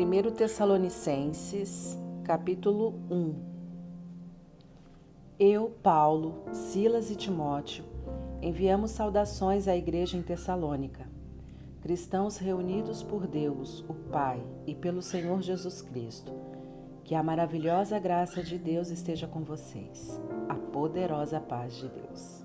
1 Tessalonicenses, capítulo 1 Eu, Paulo, Silas e Timóteo, enviamos saudações à igreja em Tessalônica, cristãos reunidos por Deus, o Pai, e pelo Senhor Jesus Cristo. Que a maravilhosa graça de Deus esteja com vocês, a poderosa paz de Deus.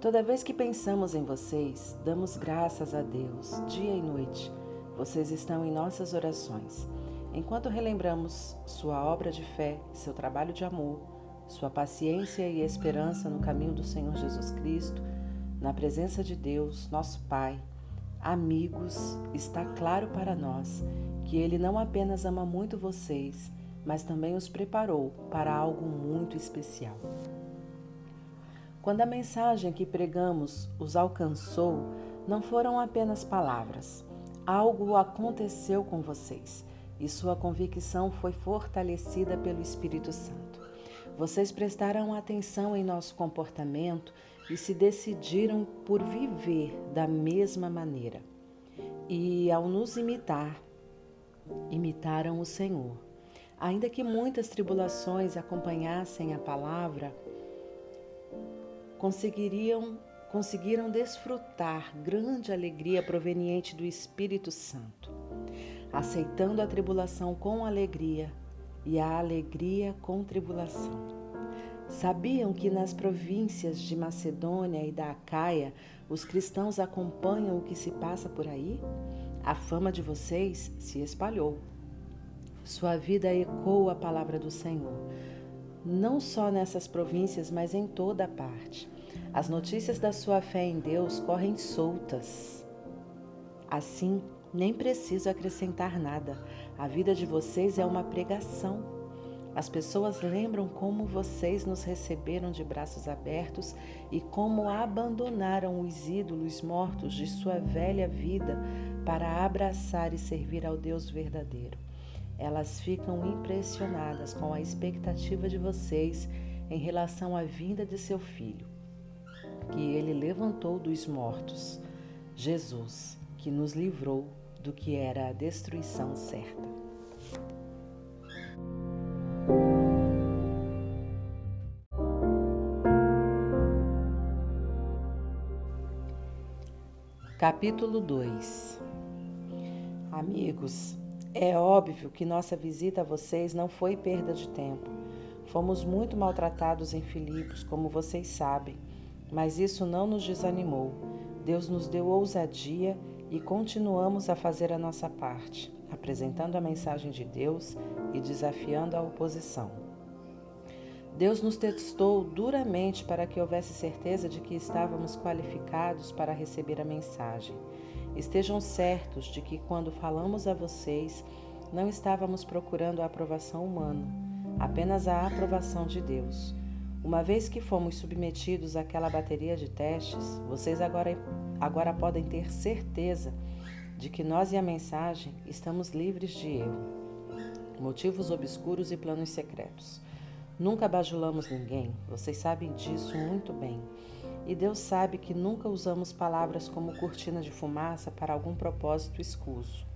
Toda vez que pensamos em vocês, damos graças a Deus, dia e noite vocês estão em nossas orações. Enquanto relembramos sua obra de fé, seu trabalho de amor, sua paciência e esperança no caminho do Senhor Jesus Cristo, na presença de Deus, nosso Pai, amigos, está claro para nós que Ele não apenas ama muito vocês, mas também os preparou para algo muito especial. Quando a mensagem que pregamos os alcançou, não foram apenas palavras algo aconteceu com vocês e sua convicção foi fortalecida pelo Espírito Santo. Vocês prestaram atenção em nosso comportamento e se decidiram por viver da mesma maneira. E ao nos imitar, imitaram o Senhor. Ainda que muitas tribulações acompanhassem a palavra, conseguiriam conseguiram desfrutar grande alegria proveniente do Espírito Santo, aceitando a tribulação com alegria e a alegria com tribulação. Sabiam que nas províncias de Macedônia e da Acaia os cristãos acompanham o que se passa por aí? A fama de vocês se espalhou. Sua vida ecoa a palavra do Senhor, não só nessas províncias, mas em toda a parte. As notícias da sua fé em Deus correm soltas. Assim, nem preciso acrescentar nada. A vida de vocês é uma pregação. As pessoas lembram como vocês nos receberam de braços abertos e como abandonaram os ídolos mortos de sua velha vida para abraçar e servir ao Deus verdadeiro. Elas ficam impressionadas com a expectativa de vocês em relação à vinda de seu filho que ele levantou dos mortos, Jesus, que nos livrou do que era a destruição certa. Capítulo 2 Amigos, é óbvio que nossa visita a vocês não foi perda de tempo. Fomos muito maltratados em Filipos, como vocês sabem. Mas isso não nos desanimou. Deus nos deu ousadia e continuamos a fazer a nossa parte, apresentando a mensagem de Deus e desafiando a oposição. Deus nos testou duramente para que houvesse certeza de que estávamos qualificados para receber a mensagem. Estejam certos de que quando falamos a vocês, não estávamos procurando a aprovação humana, apenas a aprovação de Deus. Uma vez que fomos submetidos àquela bateria de testes, vocês agora, agora podem ter certeza de que nós e a mensagem estamos livres de erro, motivos obscuros e planos secretos. Nunca bajulamos ninguém, vocês sabem disso muito bem. E Deus sabe que nunca usamos palavras como cortina de fumaça para algum propósito escuso.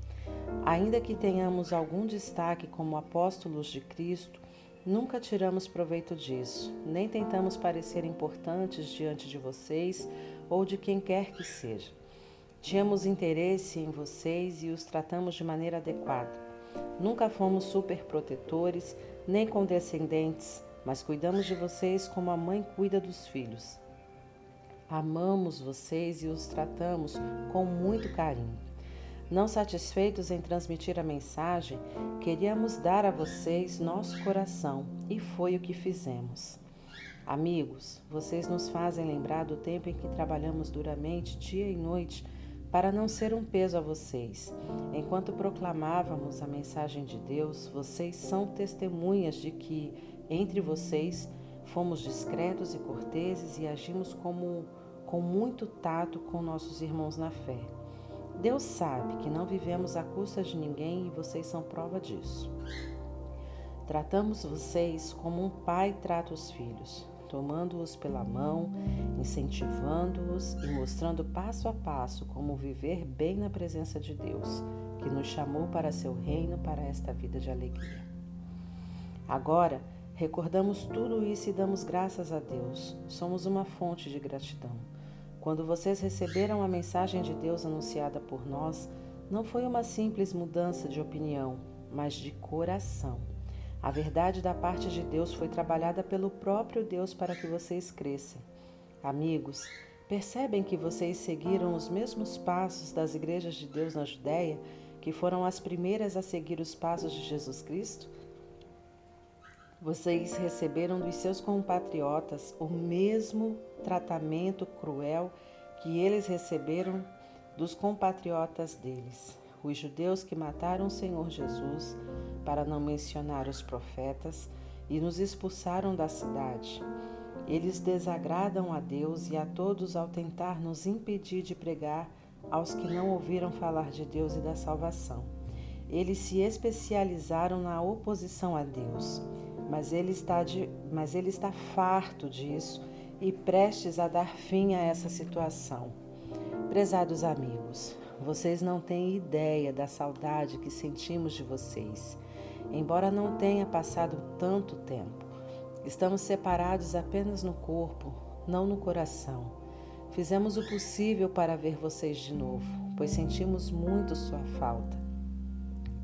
Ainda que tenhamos algum destaque como apóstolos de Cristo, Nunca tiramos proveito disso, nem tentamos parecer importantes diante de vocês ou de quem quer que seja. Tínhamos interesse em vocês e os tratamos de maneira adequada. Nunca fomos superprotetores nem condescendentes, mas cuidamos de vocês como a mãe cuida dos filhos. Amamos vocês e os tratamos com muito carinho. Não satisfeitos em transmitir a mensagem, queríamos dar a vocês nosso coração e foi o que fizemos. Amigos, vocês nos fazem lembrar do tempo em que trabalhamos duramente, dia e noite, para não ser um peso a vocês. Enquanto proclamávamos a mensagem de Deus, vocês são testemunhas de que, entre vocês, fomos discretos e corteses e agimos como, com muito tato com nossos irmãos na fé. Deus sabe que não vivemos à custa de ninguém e vocês são prova disso. Tratamos vocês como um pai trata os filhos, tomando-os pela mão, incentivando-os e mostrando passo a passo como viver bem na presença de Deus, que nos chamou para seu reino, para esta vida de alegria. Agora, recordamos tudo isso e damos graças a Deus. Somos uma fonte de gratidão. Quando vocês receberam a mensagem de Deus anunciada por nós, não foi uma simples mudança de opinião, mas de coração. A verdade da parte de Deus foi trabalhada pelo próprio Deus para que vocês cresçam. Amigos, percebem que vocês seguiram os mesmos passos das igrejas de Deus na Judéia, que foram as primeiras a seguir os passos de Jesus Cristo? Vocês receberam dos seus compatriotas o mesmo tratamento cruel que eles receberam dos compatriotas deles. Os judeus que mataram o Senhor Jesus, para não mencionar os profetas, e nos expulsaram da cidade. Eles desagradam a Deus e a todos ao tentar nos impedir de pregar aos que não ouviram falar de Deus e da salvação. Eles se especializaram na oposição a Deus mas ele está, de, mas ele está farto disso e prestes a dar fim a essa situação. Prezados amigos, vocês não têm ideia da saudade que sentimos de vocês, embora não tenha passado tanto tempo. Estamos separados apenas no corpo, não no coração. Fizemos o possível para ver vocês de novo, pois sentimos muito sua falta.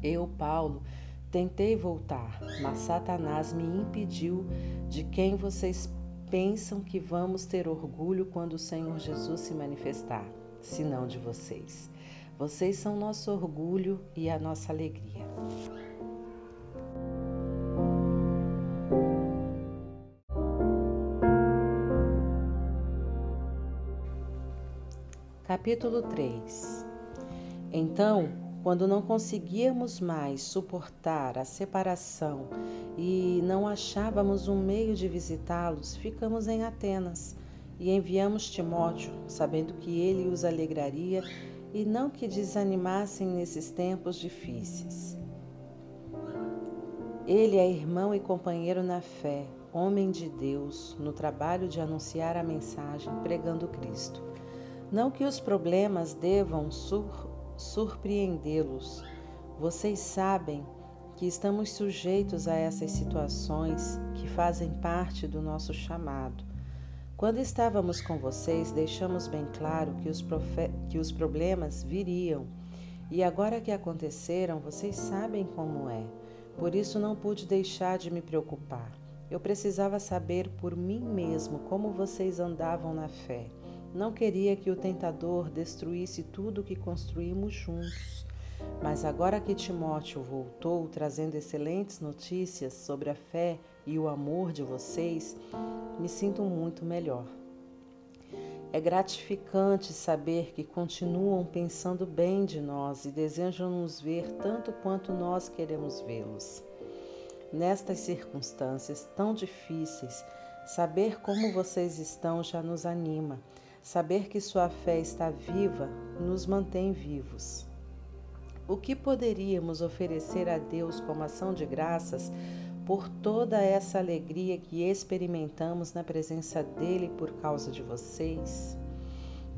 Eu, Paulo, Tentei voltar, mas Satanás me impediu de quem vocês pensam que vamos ter orgulho quando o Senhor Jesus se manifestar, senão de vocês. Vocês são nosso orgulho e a nossa alegria. Capítulo 3 Então quando não conseguíamos mais suportar a separação e não achávamos um meio de visitá-los, ficamos em Atenas e enviamos Timóteo, sabendo que ele os alegraria e não que desanimassem nesses tempos difíceis. Ele é irmão e companheiro na fé, homem de Deus, no trabalho de anunciar a mensagem pregando Cristo. Não que os problemas devam sur surpreendê-los. Vocês sabem que estamos sujeitos a essas situações que fazem parte do nosso chamado. Quando estávamos com vocês, deixamos bem claro que os, que os problemas viriam. E agora que aconteceram, vocês sabem como é. Por isso não pude deixar de me preocupar. Eu precisava saber por mim mesmo como vocês andavam na fé. Não queria que o tentador destruísse tudo o que construímos juntos. Mas agora que Timóteo voltou trazendo excelentes notícias sobre a fé e o amor de vocês, me sinto muito melhor. É gratificante saber que continuam pensando bem de nós e desejam nos ver tanto quanto nós queremos vê-los. Nestas circunstâncias tão difíceis, saber como vocês estão já nos anima Saber que sua fé está viva nos mantém vivos. O que poderíamos oferecer a Deus como ação de graças por toda essa alegria que experimentamos na presença dele por causa de vocês?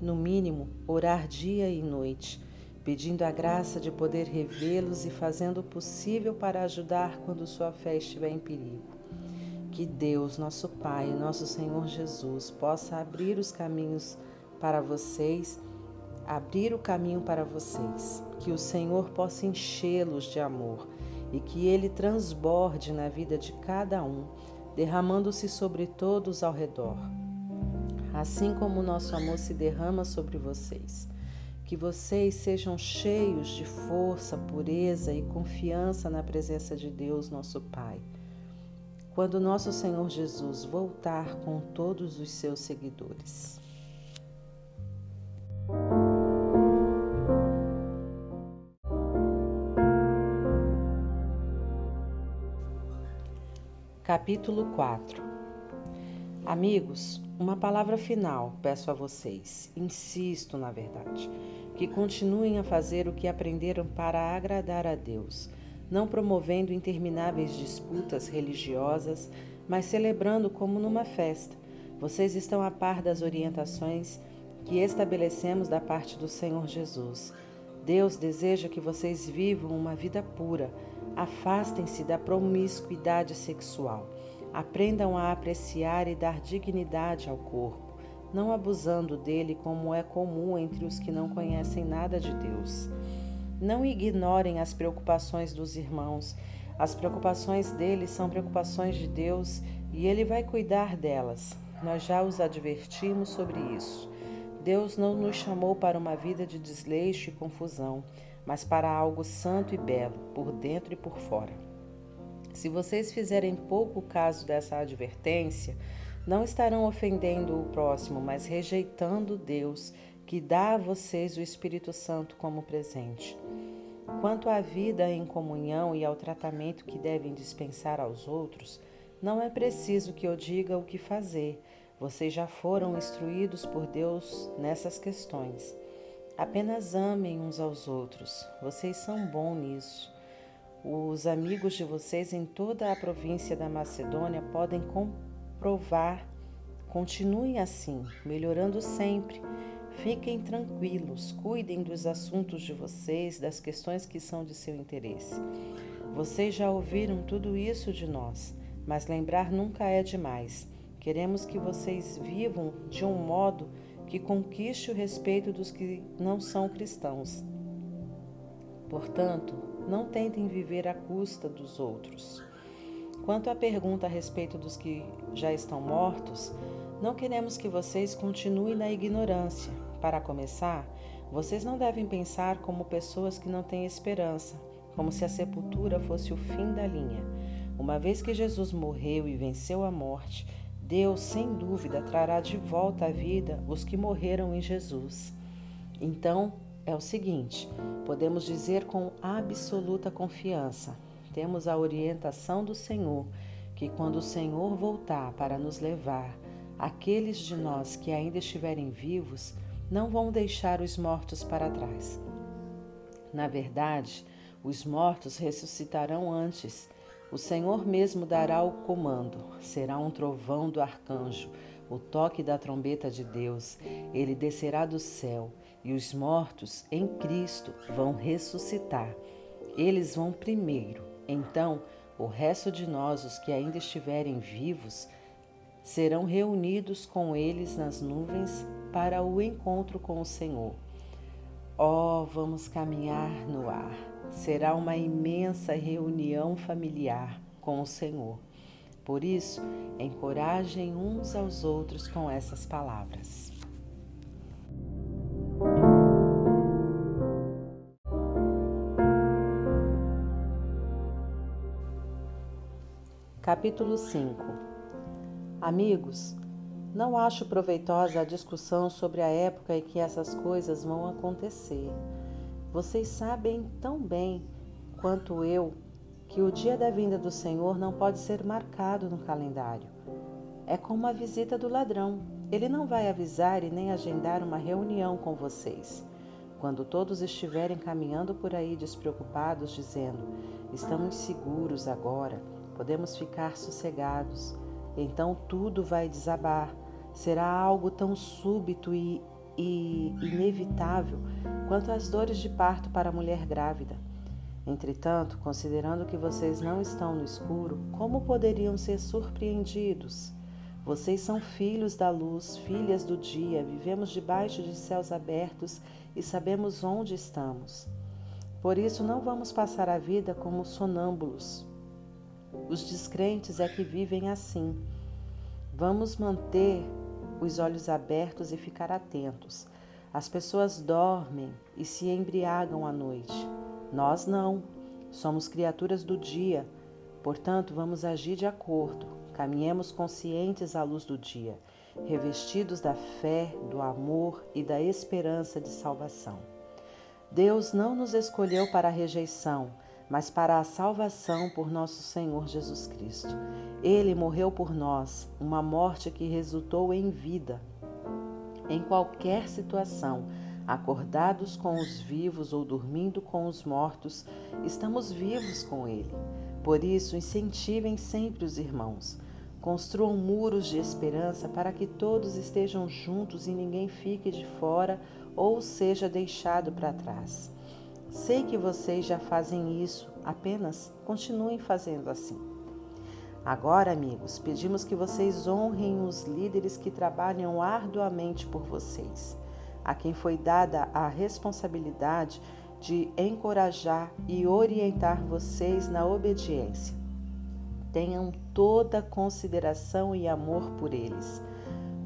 No mínimo, orar dia e noite, pedindo a graça de poder revê-los e fazendo o possível para ajudar quando sua fé estiver em perigo. Que Deus, nosso Pai, nosso Senhor Jesus, possa abrir os caminhos para vocês, abrir o caminho para vocês. Que o Senhor possa enchê-los de amor e que ele transborde na vida de cada um, derramando-se sobre todos ao redor. Assim como o nosso amor se derrama sobre vocês. Que vocês sejam cheios de força, pureza e confiança na presença de Deus, nosso Pai quando nosso Senhor Jesus voltar com todos os seus seguidores. Capítulo 4 Amigos, uma palavra final peço a vocês, insisto na verdade, que continuem a fazer o que aprenderam para agradar a Deus não promovendo intermináveis disputas religiosas, mas celebrando como numa festa. Vocês estão a par das orientações que estabelecemos da parte do Senhor Jesus. Deus deseja que vocês vivam uma vida pura. Afastem-se da promiscuidade sexual. Aprendam a apreciar e dar dignidade ao corpo, não abusando dele como é comum entre os que não conhecem nada de Deus. Não ignorem as preocupações dos irmãos. As preocupações deles são preocupações de Deus e ele vai cuidar delas. Nós já os advertimos sobre isso. Deus não nos chamou para uma vida de desleixo e confusão, mas para algo santo e belo, por dentro e por fora. Se vocês fizerem pouco caso dessa advertência, não estarão ofendendo o próximo, mas rejeitando Deus que dá a vocês o Espírito Santo como presente. Quanto à vida em comunhão e ao tratamento que devem dispensar aos outros, não é preciso que eu diga o que fazer. Vocês já foram instruídos por Deus nessas questões. Apenas amem uns aos outros. Vocês são bons nisso. Os amigos de vocês em toda a província da Macedônia podem comprovar. Continuem assim, melhorando sempre Fiquem tranquilos, cuidem dos assuntos de vocês, das questões que são de seu interesse. Vocês já ouviram tudo isso de nós, mas lembrar nunca é demais. Queremos que vocês vivam de um modo que conquiste o respeito dos que não são cristãos. Portanto, não tentem viver à custa dos outros. Quanto à pergunta a respeito dos que já estão mortos, não queremos que vocês continuem na ignorância. Para começar, vocês não devem pensar como pessoas que não têm esperança, como se a sepultura fosse o fim da linha. Uma vez que Jesus morreu e venceu a morte, Deus, sem dúvida, trará de volta à vida os que morreram em Jesus. Então, é o seguinte: podemos dizer com absoluta confiança: temos a orientação do Senhor que, quando o Senhor voltar para nos levar, aqueles de nós que ainda estiverem vivos não vão deixar os mortos para trás. Na verdade, os mortos ressuscitarão antes. O Senhor mesmo dará o comando. Será um trovão do arcanjo, o toque da trombeta de Deus. Ele descerá do céu e os mortos em Cristo vão ressuscitar. Eles vão primeiro. Então, o resto de nós, os que ainda estiverem vivos, serão reunidos com eles nas nuvens para o encontro com o Senhor. Oh, vamos caminhar no ar. Será uma imensa reunião familiar com o Senhor. Por isso, encorajem uns aos outros com essas palavras. Capítulo 5 Amigos, não acho proveitosa a discussão sobre a época em que essas coisas vão acontecer. Vocês sabem tão bem quanto eu que o dia da vinda do Senhor não pode ser marcado no calendário. É como a visita do ladrão. Ele não vai avisar e nem agendar uma reunião com vocês. Quando todos estiverem caminhando por aí despreocupados, dizendo: Estamos seguros agora, podemos ficar sossegados então tudo vai desabar. Será algo tão súbito e, e inevitável quanto as dores de parto para a mulher grávida. Entretanto, considerando que vocês não estão no escuro, como poderiam ser surpreendidos? Vocês são filhos da luz, filhas do dia, vivemos debaixo de céus abertos e sabemos onde estamos. Por isso, não vamos passar a vida como sonâmbulos, os descrentes é que vivem assim. Vamos manter os olhos abertos e ficar atentos. As pessoas dormem e se embriagam à noite. Nós não. Somos criaturas do dia. Portanto, vamos agir de acordo. Caminhemos conscientes à luz do dia, revestidos da fé, do amor e da esperança de salvação. Deus não nos escolheu para a rejeição, mas para a salvação por nosso Senhor Jesus Cristo. Ele morreu por nós, uma morte que resultou em vida. Em qualquer situação, acordados com os vivos ou dormindo com os mortos, estamos vivos com Ele. Por isso, incentivem sempre os irmãos. Construam muros de esperança para que todos estejam juntos e ninguém fique de fora ou seja deixado para trás. Sei que vocês já fazem isso, apenas continuem fazendo assim. Agora, amigos, pedimos que vocês honrem os líderes que trabalham arduamente por vocês, a quem foi dada a responsabilidade de encorajar e orientar vocês na obediência. Tenham toda consideração e amor por eles.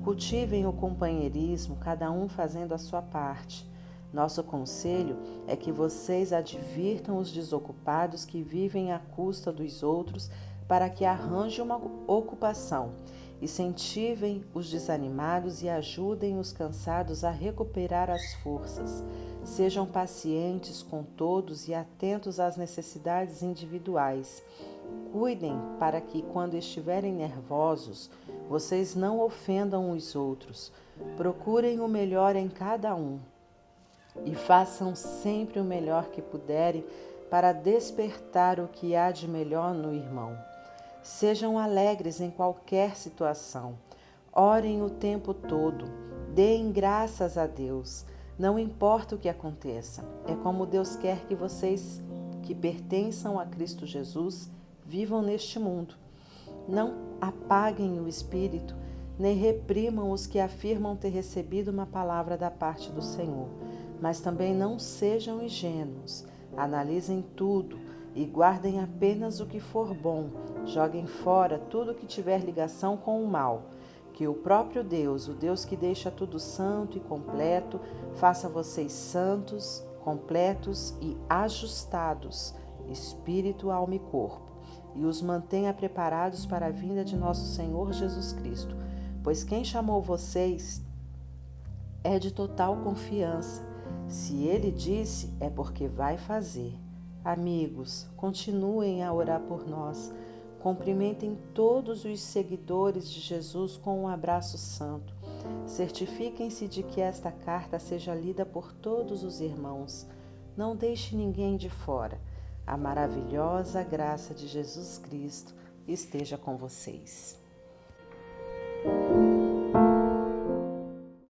Cultivem o companheirismo, cada um fazendo a sua parte. Nosso conselho é que vocês advirtam os desocupados que vivem à custa dos outros para que arranje uma ocupação. Incentivem os desanimados e ajudem os cansados a recuperar as forças. Sejam pacientes com todos e atentos às necessidades individuais. Cuidem para que, quando estiverem nervosos, vocês não ofendam os outros. Procurem o melhor em cada um e façam sempre o melhor que puderem para despertar o que há de melhor no irmão. Sejam alegres em qualquer situação. Orem o tempo todo. Deem graças a Deus. Não importa o que aconteça. É como Deus quer que vocês que pertençam a Cristo Jesus vivam neste mundo. Não apaguem o espírito, nem reprimam os que afirmam ter recebido uma palavra da parte do Senhor. Mas também não sejam ingênuos. Analisem tudo e guardem apenas o que for bom. Joguem fora tudo que tiver ligação com o mal. Que o próprio Deus, o Deus que deixa tudo santo e completo, faça vocês santos, completos e ajustados, espírito, alma e corpo, e os mantenha preparados para a vinda de nosso Senhor Jesus Cristo. Pois quem chamou vocês é de total confiança. Se ele disse, é porque vai fazer. Amigos, continuem a orar por nós. Cumprimentem todos os seguidores de Jesus com um abraço santo. Certifiquem-se de que esta carta seja lida por todos os irmãos. Não deixe ninguém de fora. A maravilhosa graça de Jesus Cristo esteja com vocês.